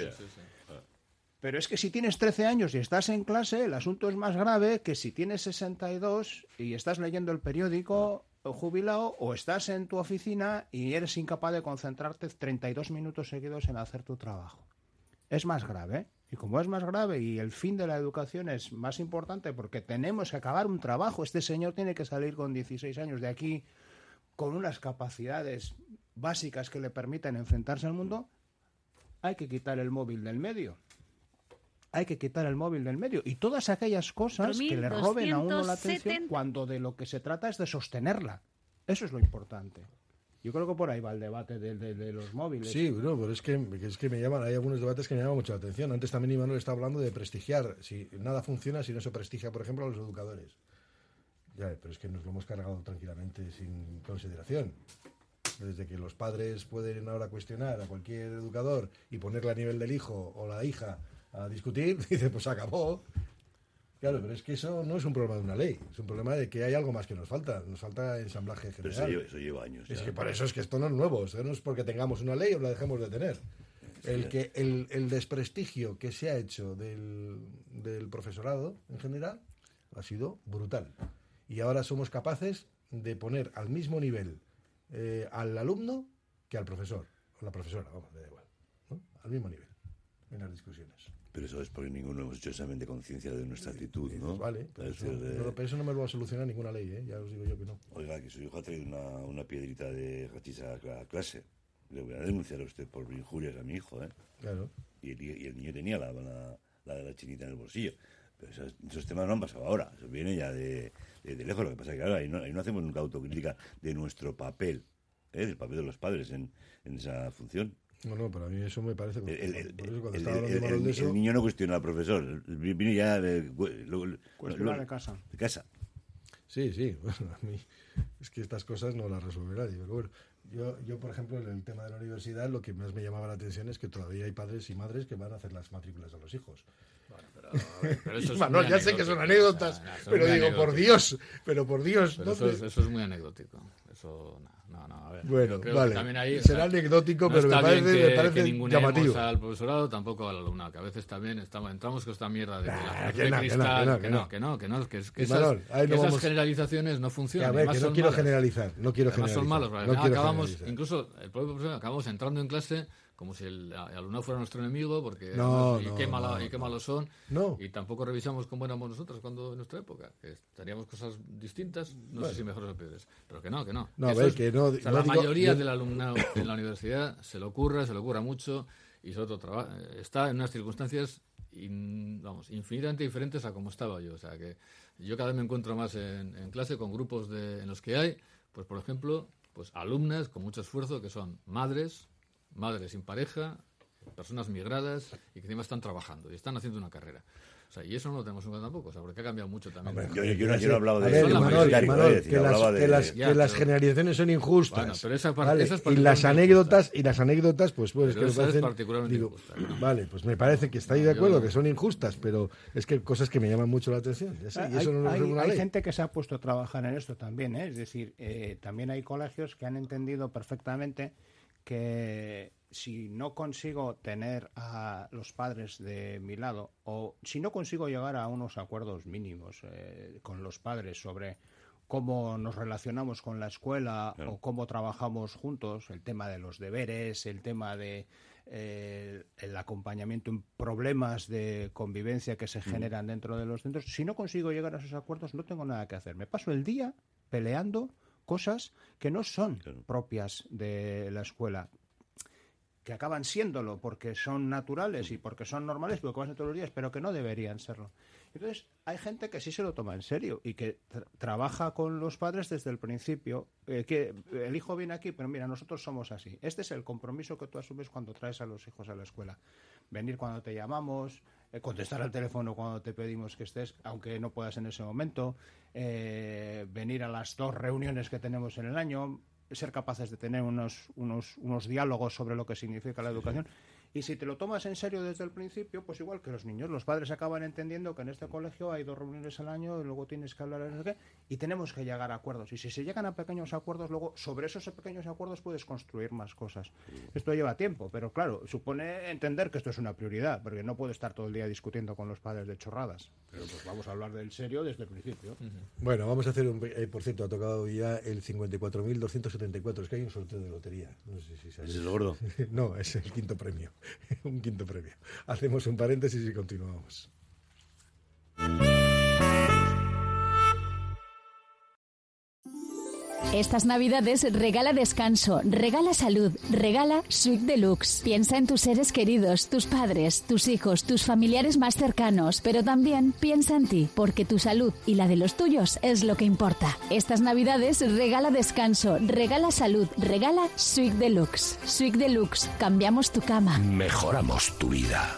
Speaker 5: Pero es que si tienes 13 años y estás en clase, el asunto es más grave que si tienes 62 y estás leyendo el periódico jubilado o estás en tu oficina y eres incapaz de concentrarte 32 minutos seguidos en hacer tu trabajo. Es más grave. Y como es más grave y el fin de la educación es más importante porque tenemos que acabar un trabajo, este señor tiene que salir con 16 años de aquí con unas capacidades básicas que le permitan enfrentarse al mundo, hay que quitar el móvil del medio. Hay que quitar el móvil del medio. Y todas aquellas cosas que le roben a uno la atención
Speaker 10: 4.270.
Speaker 5: cuando de lo que se trata es de sostenerla. Eso es lo importante. Yo creo que por ahí va el debate de, de- de los móviles.
Speaker 2: Sí, no, pero es que, es que me llaman, hay algunos debates que me llaman mucho la atención. Antes también Imanol estaba hablando de prestigiar. Si nada funciona si no se prestigia, por ejemplo, a los educadores. Ya, pero es que nos lo hemos cargado tranquilamente sin consideración. Desde que los padres pueden ahora cuestionar a cualquier educador y ponerle a nivel del hijo o la hija a discutir, (laughs) dice, pues acabó. Claro, pero es que eso no es un problema de una ley, es un problema de que hay algo más que nos falta, nos falta ensamblaje general.
Speaker 4: eso lleva, eso lleva años.
Speaker 2: Es que por eso es que esto no es nuevo, esto no es porque tengamos una ley o la dejemos de tener. El, que, el, el desprestigio que se ha hecho del, del profesorado en general ha sido brutal. Y ahora somos capaces de poner al mismo nivel eh, al alumno que al profesor, o la profesora, vamos, me da igual. ¿no? Al mismo nivel en las discusiones.
Speaker 4: Pero eso es porque ninguno hemos hecho examen de conciencia de nuestra actitud, ¿no?
Speaker 2: Pues vale, pero
Speaker 4: Es
Speaker 2: eso,
Speaker 4: decir, de-
Speaker 2: no, pero eso no me lo va a solucionar ninguna ley, ¿eh? ya os digo yo que no.
Speaker 4: Oiga, que su hijo ha traído una, una piedrita de gachisa a la clase. Le voy a denunciar a usted por injurias a mi hijo, ¿eh?
Speaker 2: Claro.
Speaker 4: Y el, y el niño tenía la, la, la de la chinita en el bolsillo. Pero esos, esos temas no han pasado ahora. Eso viene ya de, de, de lejos. Lo que pasa es que ahora ahí no, ahí no hacemos nunca autocrítica de nuestro papel, ¿eh? del papel de los padres en, en esa función.
Speaker 2: No, no, para mí eso me parece...
Speaker 4: El,
Speaker 2: por eso cuando
Speaker 4: el-
Speaker 2: estaba hablando
Speaker 4: el-
Speaker 2: Imanol
Speaker 4: el-
Speaker 2: de eso...
Speaker 4: el niño no cuestiona al profesor. Viene ya de, lo- lo-
Speaker 5: de casa.
Speaker 4: De casa.
Speaker 2: Sí, sí, (laughs) bueno, a mí es que estas cosas no las resuelve nadie, pero bueno, yo, yo por ejemplo en el tema de la universidad lo que más me llamaba la atención es que todavía hay padres y madres que van a hacer las matrículas a los hijos.
Speaker 3: pero eso (laughs) es
Speaker 2: Manuel, ya sé que son anécdotas,
Speaker 3: No, no, eso es
Speaker 2: pero digo, por. Dios, pero por Dios,
Speaker 3: Pero
Speaker 2: ¿no?
Speaker 3: eso, es, eso es muy anecdótico. Eso, no, no, no, a ver.
Speaker 2: Bueno,
Speaker 3: yo creo
Speaker 2: vale.
Speaker 3: que también ahí, o
Speaker 2: Será
Speaker 3: sea,
Speaker 2: anecdótico,
Speaker 3: no
Speaker 2: pero me
Speaker 3: está bien
Speaker 2: parece-
Speaker 3: que,
Speaker 2: me parece
Speaker 3: que
Speaker 2: llamativo.
Speaker 3: al profesorado, tampoco al alumnado, que a veces también estamos, entramos con esta mierda de que la
Speaker 2: Ah, que
Speaker 3: de
Speaker 2: no, que no,
Speaker 3: cristal,
Speaker 2: que no,
Speaker 3: que no, que no, que no, que es que
Speaker 2: Y
Speaker 3: esas,
Speaker 2: no
Speaker 3: esas
Speaker 2: vamos-
Speaker 3: generalizaciones no funcionan.
Speaker 2: Que a ver, que no
Speaker 3: son
Speaker 2: quiero
Speaker 3: malas.
Speaker 2: generalizar, no quiero
Speaker 3: Además son
Speaker 2: generalizar,
Speaker 3: malos,
Speaker 2: no
Speaker 3: acabamos, incluso el propio profesor, acabamos entrando en clase como si el, alumnado fuera nuestro enemigo, porque
Speaker 2: No,
Speaker 3: además, y,
Speaker 2: no,
Speaker 3: qué mala-
Speaker 2: no,
Speaker 3: y qué malos son,
Speaker 2: No.
Speaker 3: y tampoco revisamos cómo éramos nosotros cuando en nuestra época, que teníamos cosas distintas, no
Speaker 2: Bueno.
Speaker 3: sé si mejores o peores, pero que no, que no.
Speaker 2: No, a ver,
Speaker 3: es-
Speaker 2: que no-
Speaker 3: o sea,
Speaker 2: no
Speaker 3: la
Speaker 2: digo-
Speaker 3: mayoría
Speaker 2: yo-
Speaker 3: del alumnado en la universidad se le ocurra, se le ocurra mucho, y sobre todo traba- está en unas circunstancias in- vamos, infinitamente diferentes a como estaba yo. O sea que yo cada vez me encuentro más en, en clase con grupos de, en los que hay, pues por ejemplo, pues alumnas con mucho esfuerzo que son madres, madres sin pareja, personas migradas y que encima están trabajando y están haciendo una carrera. O sea, y eso no lo tenemos en cuenta tampoco, o sea, porque ha cambiado mucho también.
Speaker 4: Hombre, yo- yo no- yo no hablaba de-
Speaker 2: ver, Manol. Manol,
Speaker 4: decir,
Speaker 2: que, las,
Speaker 4: hablaba de-
Speaker 2: que las-
Speaker 3: Ya,
Speaker 2: que las
Speaker 3: pero-
Speaker 2: generalizaciones son injustas.
Speaker 3: Bueno, pero esa par-
Speaker 2: Vale,
Speaker 3: esa es
Speaker 2: y las anécdotas y las anécdotas, pues, pues
Speaker 3: Pero
Speaker 2: que me
Speaker 3: esa es
Speaker 2: parecen-
Speaker 3: particularmente
Speaker 2: digo,
Speaker 3: injusta, ¿no? (clears throat)
Speaker 2: Vale, pues me parece que estáis de acuerdo que son injustas, pero es que cosas que me llaman mucho la atención. ya sé, y eso
Speaker 5: hay,
Speaker 2: no lo
Speaker 5: hay- hay gente que se ha puesto a trabajar en esto también, ¿eh? es decir, eh, también hay colegios que han entendido perfectamente que si no consigo tener a los padres de mi lado o si no consigo llegar a unos acuerdos mínimos eh, con los padres sobre cómo nos relacionamos con la escuela o cómo trabajamos juntos, el tema de los deberes, el tema de eh, el acompañamiento en problemas de convivencia que se generan dentro de los centros, si no consigo llegar a esos acuerdos no tengo nada que hacer. Me paso el día peleando cosas que no son propias de la escuela, que acaban siéndolo porque son naturales y porque son normales, porque pasan todos los días, pero que no deberían serlo. Entonces, hay gente que sí se lo toma en serio y que tra- trabaja con los padres desde el principio. eh, que el hijo viene aquí, pero mira, nosotros somos así. Este es el compromiso que tú asumes cuando traes a los hijos a la escuela. Venir cuando te llamamos, eh, contestar al teléfono cuando te pedimos que estés, aunque no puedas en ese momento, eh, venir a las dos reuniones que tenemos en el año, ser capaces de tener unos, unos, unos diálogos sobre lo que significa la educación. Y si te lo tomas en serio desde el principio, pues igual que los niños, los padres acaban entendiendo que en este colegio hay dos reuniones al año y luego tienes que hablar no sé qué, y tenemos que llegar a acuerdos. Y si se llegan a pequeños acuerdos, luego sobre esos pequeños acuerdos puedes construir más cosas. Esto lleva tiempo, pero claro, supone entender que esto es una prioridad, porque no puedo estar todo el día discutiendo con los padres de chorradas. Pero pues vamos a hablar del serio desde el principio.
Speaker 2: Bueno, vamos a hacer un. eh, por cierto, ha tocado ya el 54.274. Es que hay un sorteo de lotería. No sé si sabes.
Speaker 4: ¿Es el gordo? (laughs)
Speaker 2: no, es el quinto premio. (laughs) un quinto premio. Hacemos un paréntesis y continuamos.
Speaker 9: Estas navidades regala descanso, regala salud, regala Suite Deluxe. Piensa en tus seres queridos, tus padres, tus hijos, tus familiares más cercanos, pero también piensa en ti, porque tu salud y la de los tuyos es lo que importa. Estas navidades regala descanso, regala salud, regala Suite Deluxe. Suite Deluxe, cambiamos tu cama.
Speaker 10: Mejoramos tu vida.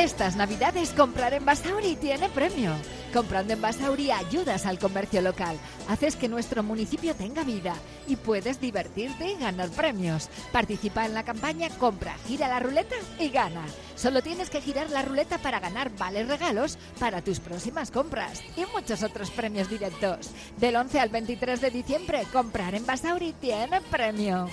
Speaker 7: Estas navidades comprar en Basauri tiene premio. Comprando en Basauri ayudas al comercio local, haces que nuestro municipio tenga vida y puedes divertirte y ganar premios. Participa en la campaña Compra, gira la ruleta y gana. Solo tienes que girar la ruleta para ganar vales regalos para tus próximas compras y muchos otros premios directos. Del 11 al 23 de diciembre, comprar en Basauri tiene premio.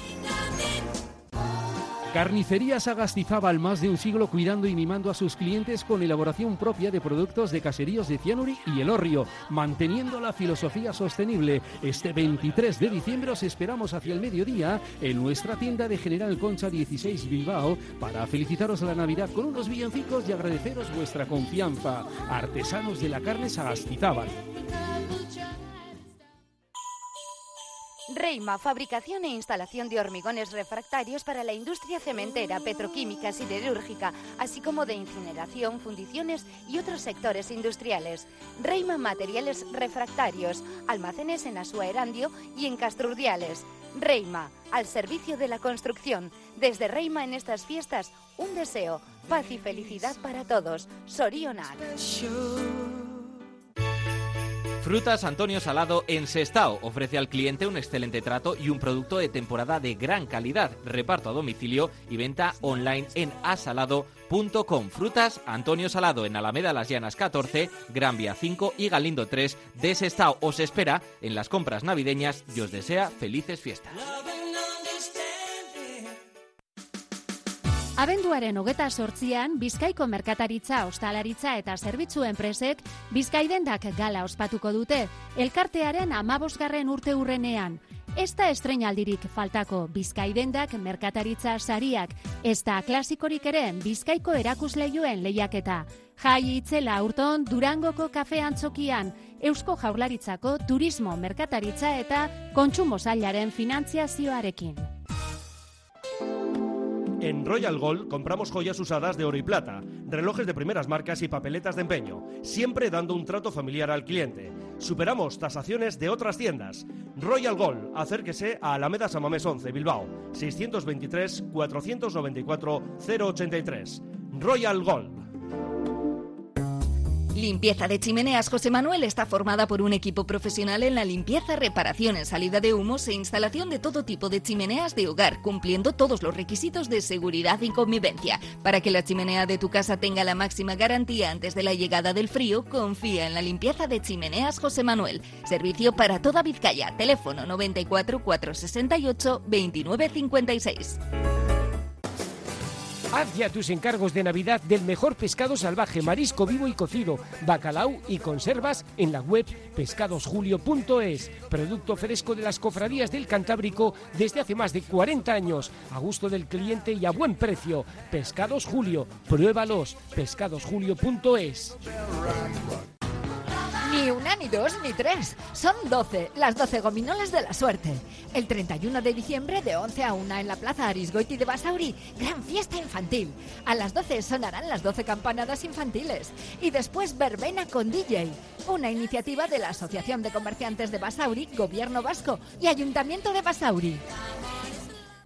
Speaker 11: Carnicería Sagastizábal, más de un siglo cuidando y mimando a sus clientes con elaboración propia de productos de caseríos de Cianuri y Elorrio, manteniendo la filosofía sostenible. Este 23 de diciembre os esperamos hacia el mediodía en nuestra tienda de General Concha 16 Bilbao para felicitaros la Navidad con unos villancicos y agradeceros vuestra confianza. Artesanos de la carne Sagastizábal.
Speaker 12: Reima, fabricación e instalación de hormigones refractarios para la industria cementera, petroquímica, siderúrgica, así como de incineración, fundiciones y otros sectores industriales. Reima Materiales Refractarios, almacenes en Asua Erandio y en Castrurdiales. Reima, al servicio de la construcción. Desde Reima en estas fiestas, un deseo, paz y felicidad para todos. Sorionak.
Speaker 13: Frutas Antonio Salado en Sestao ofrece al cliente un excelente trato y un producto de temporada de gran calidad. Reparto a domicilio y venta online en asalado.com. Frutas Antonio Salado en Alameda Las Llanas 14, Gran Vía 5 y Galindo 3 de Sestao. Os espera en las compras navideñas y os desea felices fiestas.
Speaker 14: Abenduaren hogeta sortzian, Bizkaiko merkataritza, ostalaritza eta zerbitzu enpresek Bizkaidendak gala ospatuko dute, elkartearen amabosgarren urte urrenean. Ez da estrenaldirik faltako Bizkaidendak merkataritza sariak, ez da klasikorik ere Bizkaiko erakusleioen lehiaketa. Jai itzela urton Durangoko kafe antzokian, Eusko Jaurlaritzako turismo merkataritza eta kontsumo zailaren finantziazioarekin.
Speaker 15: En Royal Gold compramos joyas usadas de oro y plata, relojes de primeras marcas y papeletas de empeño, siempre dando un trato familiar al cliente. Superamos tasaciones de otras tiendas. Royal Gold, acérquese a Alameda Samamés 11, Bilbao, 623 494 083. Royal Gold.
Speaker 16: Limpieza de chimeneas José Manuel está formada por un equipo profesional en la limpieza, reparación en salida de humos e instalación de todo tipo de chimeneas de hogar, cumpliendo todos los requisitos de seguridad y convivencia. Para que la chimenea de tu casa tenga la máxima garantía antes de la llegada del frío, confía en la limpieza de chimeneas José Manuel. Servicio para toda Vizcaya. Teléfono 94 468 2956.
Speaker 11: Haz ya tus encargos de Navidad del mejor pescado salvaje, marisco vivo y cocido, bacalao y conservas en la web pescadosjulio.es. Producto fresco de las cofradías del Cantábrico desde hace más de 40 años, a gusto del cliente y a buen precio. Pescados Julio, pruébalos, pescadosjulio.es.
Speaker 17: Ni una, ni dos, ni tres. Son 12, las 12 gominolas de la suerte. El 31 de diciembre, de 11 a 1 en la Plaza Arisgoiti de Basauri, gran fiesta infantil. A las 12 sonarán las 12 campanadas infantiles. Y después verbena con DJ. Una iniciativa de la Asociación de Comerciantes de Basauri, Gobierno Vasco y Ayuntamiento de Basauri.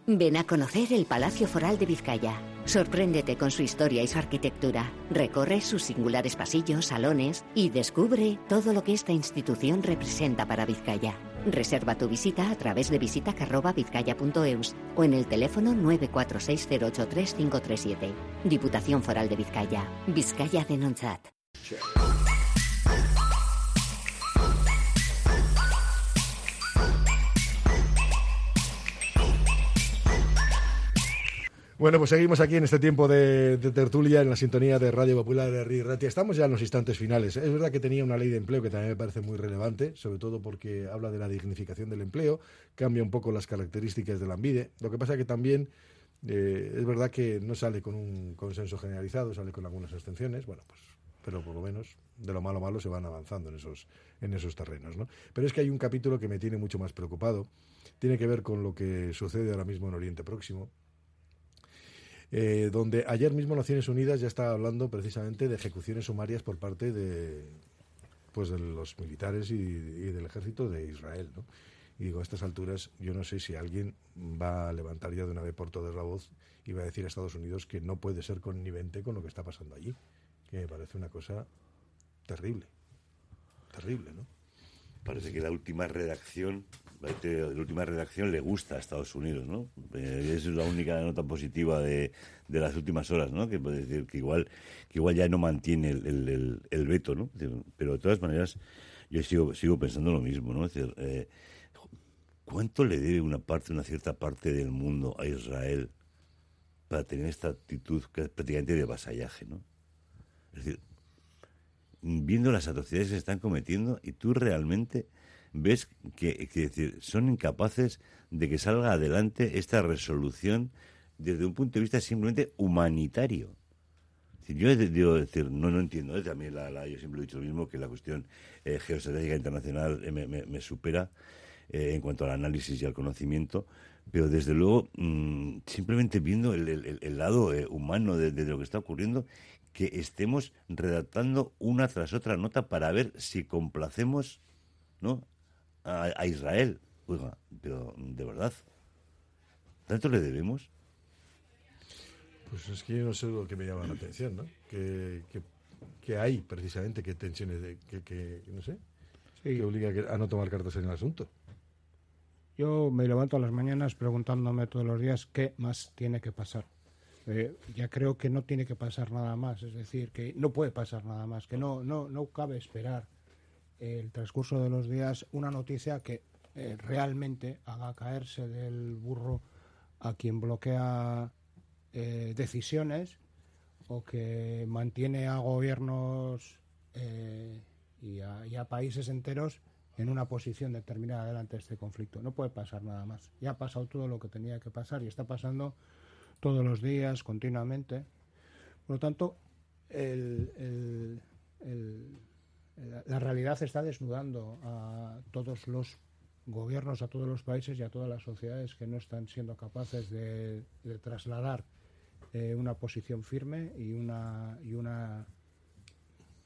Speaker 18: Ven a conocer el Palacio Foral de Vizcaya. Sorpréndete con su historia y su arquitectura. Recorre sus singulares pasillos, salones y descubre todo lo que esta institución representa para Vizcaya. Reserva tu visita a través de visitacarroba.vizcaya.eus o en el teléfono 946083537. Diputación Foral de Vizcaya. Vizcaya de Nonzat.
Speaker 2: Bueno, pues seguimos aquí en este tiempo de, de tertulia en la sintonía de Radio Popular de Ri Ratia. Estamos ya en los instantes finales. Es verdad que tenía una ley de empleo que también me parece muy relevante, sobre todo porque habla de la dignificación del empleo, cambia un poco las características del AMBIDE. Lo que pasa que también eh, es verdad que no sale con un consenso generalizado, sale con algunas extensiones. Bueno, pues pero por lo menos de lo malo malo se van avanzando en esos en esos terrenos, ¿no? Pero es que hay un capítulo que me tiene mucho más preocupado. Tiene que ver con lo que sucede ahora mismo en Oriente Próximo eh, donde ayer mismo Naciones Unidas ya estaba hablando precisamente de ejecuciones sumarias por parte de, pues de los militares y, y del ejército de Israel. ¿no? Y digo, a estas alturas yo no sé si alguien va a levantar ya de una vez por todas la voz y va a decir a Estados Unidos que no puede ser connivente con lo que está pasando allí, que me parece una cosa terrible, terrible, ¿no?
Speaker 4: Parece que la última redacción, la última redacción le gusta a Estados Unidos, ¿no? Eh, es la única nota positiva de, de, las últimas horas, ¿no? Que puede decir que igual, que igual ya no mantiene el, veto, ¿no? Pero de todas maneras, yo sigo, sigo pensando lo mismo, ¿no? Es decir, eh, ¿cuánto le debe una parte, una cierta parte del mundo a Israel para tener esta actitud prácticamente de vasallaje, ¿no? Es decir, viendo las atrocidades que se están cometiendo y tú realmente ves que, que decir, son incapaces de que salga adelante esta resolución desde un punto de vista simplemente humanitario. Yo digo decir, no, no entiendo, también la, yo siempre he dicho lo mismo, que la cuestión eh, geoestratégica internacional eh, me, supera eh, en cuanto al análisis y al conocimiento, pero desde luego, mmm, simplemente viendo el, lado eh, humano de, lo que está ocurriendo, que estemos redactando una tras otra nota para ver si complacemos ¿no? A, a Israel. Oiga, pero de verdad, ¿tanto le debemos?
Speaker 2: Pues es que yo no sé lo que me llama la atención, ¿no? Que, que, que hay precisamente que tensiones, de, que, que, no sé, sí. que obliga a no tomar cartas en el asunto.
Speaker 5: Yo me levanto a las mañanas preguntándome todos los días qué más tiene que pasar. Eh, ya creo que no tiene que pasar nada más, es decir, que no puede pasar nada más, que no, no, no cabe esperar el transcurso de los días una noticia que eh, realmente haga caerse del burro a quien bloquea eh, decisiones o que mantiene a gobiernos eh, y, a, países enteros en una posición determinada delante de este conflicto. No puede pasar nada más. Ya ha pasado todo lo que tenía que pasar y está pasando todos los días, continuamente. Por lo tanto, el, la realidad está desnudando a todos los gobiernos, a todos los países y a todas las sociedades que no están siendo capaces de, trasladar eh, una posición firme y una, y una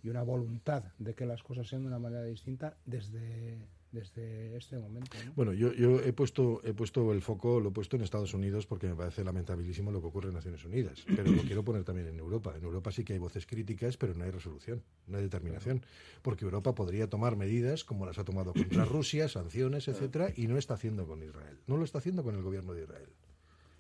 Speaker 5: y una voluntad de que las cosas sean de una manera distinta desde, desde este momento. ¿no?
Speaker 2: Bueno, yo, yo he puesto he puesto el foco, lo he puesto en Estados Unidos porque me parece lamentabilísimo lo que ocurre en Naciones Unidas, pero lo quiero poner también en Europa. En Europa sí que hay voces críticas, pero no hay resolución, no hay determinación, porque Europa podría tomar medidas como las ha tomado contra (coughs) Rusia, sanciones, etcétera, y no está haciendo con Israel. No lo está haciendo con el gobierno de Israel.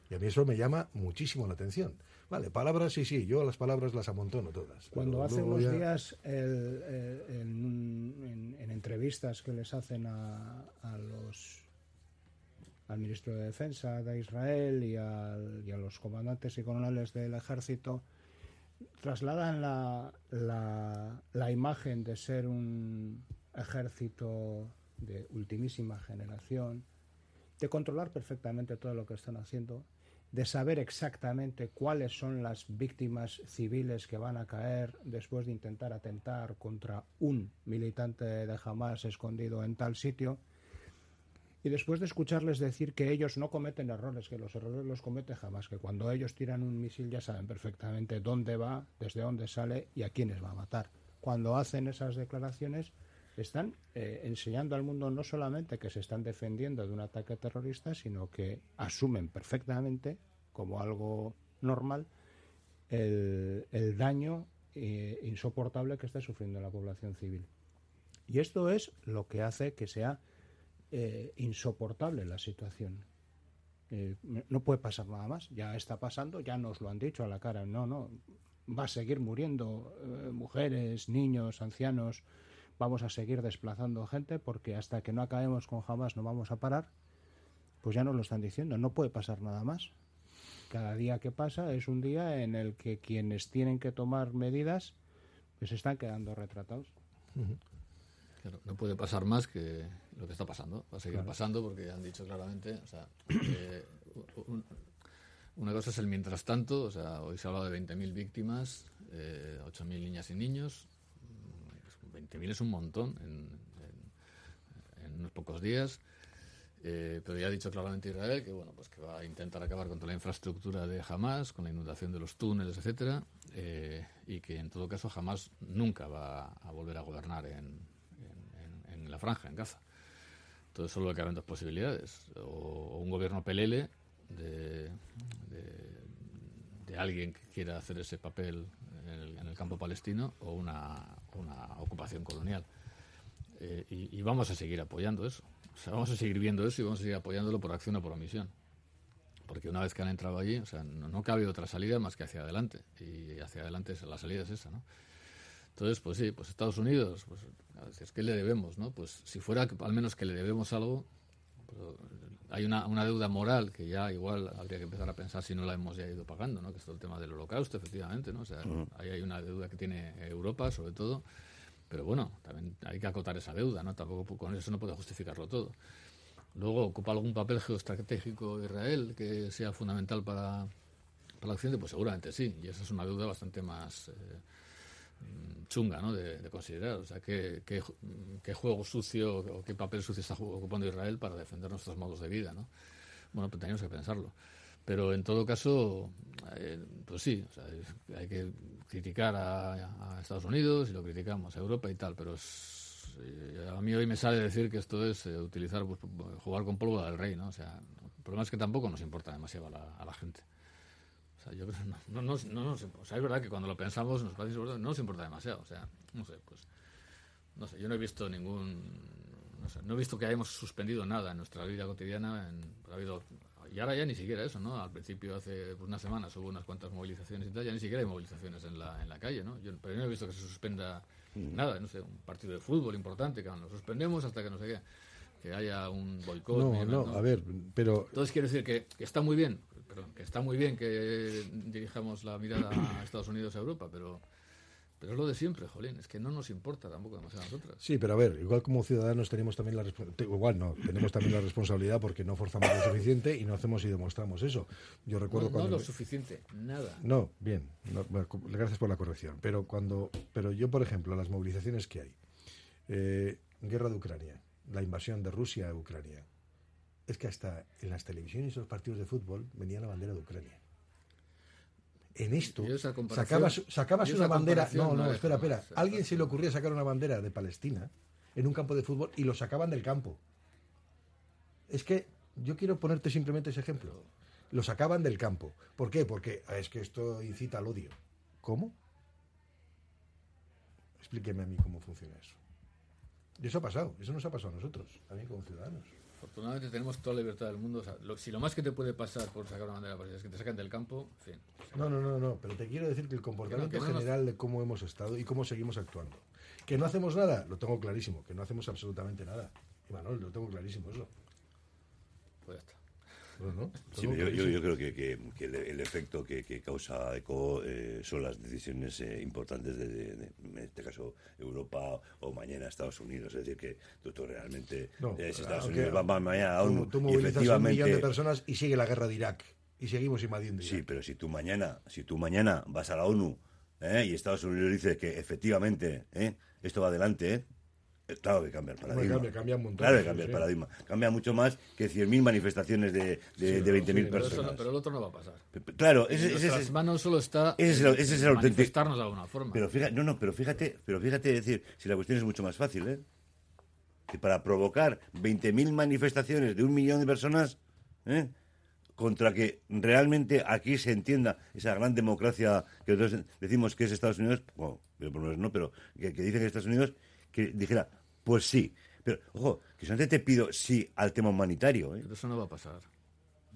Speaker 2: Y a mí eso me llama muchísimo la atención. Vale, palabras, sí, sí, yo las palabras las amontono todas.
Speaker 5: Cuando hace unos
Speaker 2: ya-
Speaker 5: días el- el- en, un- en- en entrevistas que les hacen a, a los al ministro de Defensa de Israel y, al- y a los comandantes y coroneles del ejército trasladan la, la, la imagen de ser un ejército de ultimísima generación, de controlar perfectamente todo lo que están haciendo, de saber exactamente cuáles son las víctimas civiles que van a caer después de intentar atentar contra un militante de Hamas escondido en tal sitio. Y después de escucharles decir que ellos no cometen errores, que los errores los comete jamás, que cuando ellos tiran un misil ya saben perfectamente dónde va, desde dónde sale y a quiénes va a matar. Cuando hacen esas declaraciones, están eh, enseñando al mundo no solamente que se están defendiendo de un ataque terrorista, sino que asumen perfectamente, como algo normal, el, el daño eh, insoportable que está sufriendo la población civil. Y esto es lo que hace que sea eh, insoportable la situación. No puede pasar nada más. Ya está pasando, ya nos lo han dicho a la cara. No, no. Va a seguir muriendo mujeres, niños, ancianos. Vamos a seguir desplazando gente porque hasta que no acabemos con jamás no vamos a parar. Pues ya nos lo están diciendo. No puede pasar nada más. Cada día que pasa es un día en el que quienes tienen que tomar medidas pues están quedando retratados.
Speaker 3: Claro, no puede pasar más que lo que está pasando. Va a seguir
Speaker 5: Claro.
Speaker 3: pasando porque han dicho claramente, o sea, un- una cosa es el mientras tanto, o sea, hoy se ha hablado de 20.000 víctimas, eh, 8.000 niñas y niños. Mm, 20.000 es un montón en, unos pocos días. Eh, pero ya ha dicho claramente Israel que bueno pues que va a intentar acabar con toda la infraestructura de Hamas, con la inundación de los túneles, etcétera, eh, y que en todo caso Hamas nunca va a volver a gobernar en, la franja, en Gaza. Entonces solo le dos posibilidades: o, un gobierno pelele de alguien que quiera hacer ese papel en el, en el campo palestino, o una, una ocupación colonial. Eh, y, vamos a seguir apoyando eso. Vamos a seguir viendo eso y vamos a seguir apoyándolo por acción o por omisión. Porque una vez que han entrado allí, o sea, no, no cabe otra salida más que hacia adelante. Y hacia adelante es- la salida es esa, ¿no? Entonces, pues sí, pues Estados Unidos, pues es que le debemos, ¿no? Pues si fuera al menos que le debemos algo, pero hay una, una deuda moral que ya igual habría que empezar a pensar si no la hemos ya ido pagando, ¿no? Que es todo el tema del holocausto, efectivamente, ¿no? O sea, ahí hay una deuda que tiene Europa, sobre todo, pero bueno, también hay que acotar esa deuda, ¿no? Tampoco con eso no puede justificarlo todo. Luego, ¿ocupa algún papel geoestratégico Israel que sea fundamental para, para la acción? Pues seguramente sí, y esa es una deuda bastante más... eh, chunga ¿no? de, de considerar. O sea, ¿qué, qué, ju- mm, qué juego sucio o qué papel sucio está ocupando Israel para defender nuestros modos de vida. ¿no? Bueno, pues tenemos que pensarlo. Pero en todo caso, eh, pues sí, o sea, hay que criticar a, Estados Unidos y lo criticamos a Europa y tal, pero eh, a mí hoy me sale decir que esto es eh, utilizar, pues, jugar con pólvora del rey, ¿no? O sea, el problema es que tampoco nos importa demasiado a la, a la gente. Sea, yo creo no, no, no, no o sea, es verdad que cuando lo pensamos nos parece no nos importa demasiado. O sea, no sé, pues, no sé, yo no he visto ningún, no sé, no he visto que hayamos suspendido nada en nuestra vida cotidiana. En, ha habido, y ahora ya ni siquiera eso, ¿no? Al principio, hace pues, unas semanas, hubo unas cuantas movilizaciones y tal, ya ni siquiera hay movilizaciones en la, en la calle, ¿no? Yo, pero yo no he visto que se suspenda nada, no sé, un partido de fútbol importante, que lo suspendemos hasta que no sé qué, que haya un boicot.
Speaker 2: No,
Speaker 3: ni-
Speaker 2: no, a ver, pero
Speaker 3: entonces quiero decir que, que está muy bien, perdón, que está muy bien que dirijamos la mirada a (coughs) Estados Unidos a Europa, pero, pero es lo de siempre, jolín, es que no nos importa tampoco demasiado a nosotras.
Speaker 2: Sí, pero a ver, igual como ciudadanos tenemos también la responsabilidad, igual no, tenemos también la responsabilidad porque no forzamos lo suficiente y no hacemos y demostramos eso. Yo recuerdo
Speaker 3: no, no
Speaker 2: cuando
Speaker 3: lo suficiente, nada.
Speaker 2: No, bien, no, gracias por la corrección. Pero cuando, pero yo, por ejemplo, las movilizaciones que hay, eh, guerra de Ucrania, la invasión de Rusia a Ucrania, es que hasta en las televisiones y los partidos de fútbol venía la bandera de Ucrania. en esto sacabas, sacabas una bandera. No,
Speaker 3: no
Speaker 2: no,
Speaker 3: es
Speaker 2: espera, espera. Alguien se le ocurría sacar una bandera de Palestina en un campo de fútbol y lo sacaban del campo. Es que yo quiero ponerte simplemente ese ejemplo. Lo sacaban del campo. ¿Por qué? Porque ah, es que esto incita al odio. ¿Cómo? Explíqueme a mí cómo funciona eso. Y eso ha pasado, eso nos ha pasado a nosotros, a mí como ciudadanos.
Speaker 3: Afortunadamente tenemos toda la libertad del mundo. o sea, lo- si lo más que te puede pasar por sacar una bandera palestina es que te sacan del campo, en fin.
Speaker 2: No, no, no, no, pero te quiero decir que el comportamiento
Speaker 3: Que no, que no nos-
Speaker 2: general de cómo hemos estado y cómo seguimos actuando. Que no hacemos nada, lo tengo clarísimo, que no hacemos absolutamente nada. Y Manuel, lo tengo clarísimo eso.
Speaker 3: Pues ya está.
Speaker 4: Sí, yo, yo-
Speaker 2: clarísimo.
Speaker 4: yo creo que, que- que el, el efecto que, que causa ECO eh, son las decisiones eh, importantes de, de- de, en este caso, Europa o mañana Estados Unidos. Es decir, que tú, tú realmente,
Speaker 2: No,
Speaker 4: eh, si Estados Unidos va, va mañana a ONU
Speaker 2: tú
Speaker 4: y
Speaker 2: movilizas un
Speaker 4: efectivamente...
Speaker 2: millón de personas y sigue la guerra de Irak. Y seguimos invadiendo Irak.
Speaker 4: Sí, pero si tú mañana, si tú mañana vas a la ONU y Estados Unidos dice que efectivamente esto va adelante, claro que cambia el paradigma.
Speaker 2: cambia- cambia un montón,
Speaker 4: claro que cambia
Speaker 2: sí.
Speaker 4: el paradigma. Cambia mucho más que 100.000 manifestaciones de, de,
Speaker 3: Sí,
Speaker 4: de
Speaker 3: pero-
Speaker 4: 20.000
Speaker 3: sí, pero eso
Speaker 4: personas.
Speaker 3: no- pero el otro no va a pasar.
Speaker 4: Claro,
Speaker 3: En
Speaker 4: ese,
Speaker 3: nuestras
Speaker 4: ese-
Speaker 3: manos solo está
Speaker 4: ese es el, ese es el auténtico.
Speaker 3: manifestarnos de alguna forma.
Speaker 4: Pero fíjate, no, no, pero fíjate, pero fíjate, es decir, si la cuestión es mucho más fácil, ¿eh? Que para provocar 20.000 manifestaciones de un millón de personas, ¿eh? contra que realmente aquí se entienda esa gran democracia que nosotros decimos que es Estados Unidos, bueno, pero por lo menos no, pero que, que dicen que es Estados Unidos, que dijera, pues sí. Pero, ojo, que solamente te pido sí al tema humanitario, ¿eh?
Speaker 3: Pero eso no va a pasar.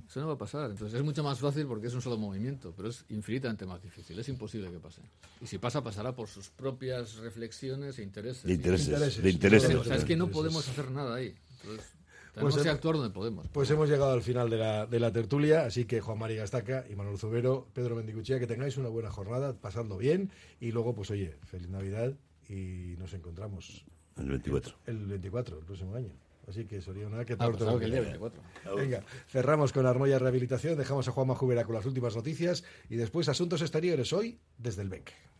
Speaker 3: Eso no va a pasar. Entonces es mucho más fácil porque es un solo movimiento, pero es infinitamente más difícil. Es imposible que pase. Y si pasa, pasará por sus propias reflexiones e intereses.
Speaker 4: De intereses,
Speaker 2: Intereses.
Speaker 4: de intereses.
Speaker 3: O sea, es que no podemos hacer nada ahí. Entonces, tenemos
Speaker 2: Pues
Speaker 3: que actuar donde podemos.
Speaker 2: Pues hemos llegado al final de la, de la tertulia, así que Juan Mari Gastaca y Manuel Zubero, Pedro Mendicuchía, que tengáis una buena jornada, pasando bien, y luego, pues oye, feliz Navidad y nos encontramos
Speaker 4: El 24.
Speaker 2: el 24, el próximo año. Así que sería una que
Speaker 3: Ah,
Speaker 2: tal
Speaker 3: pensaba que el día 24.
Speaker 2: Venga, cerramos con Armoya Rehabilitación, dejamos a Juanma Jubera con las últimas noticias y después Asuntos Exteriores hoy desde el BEC.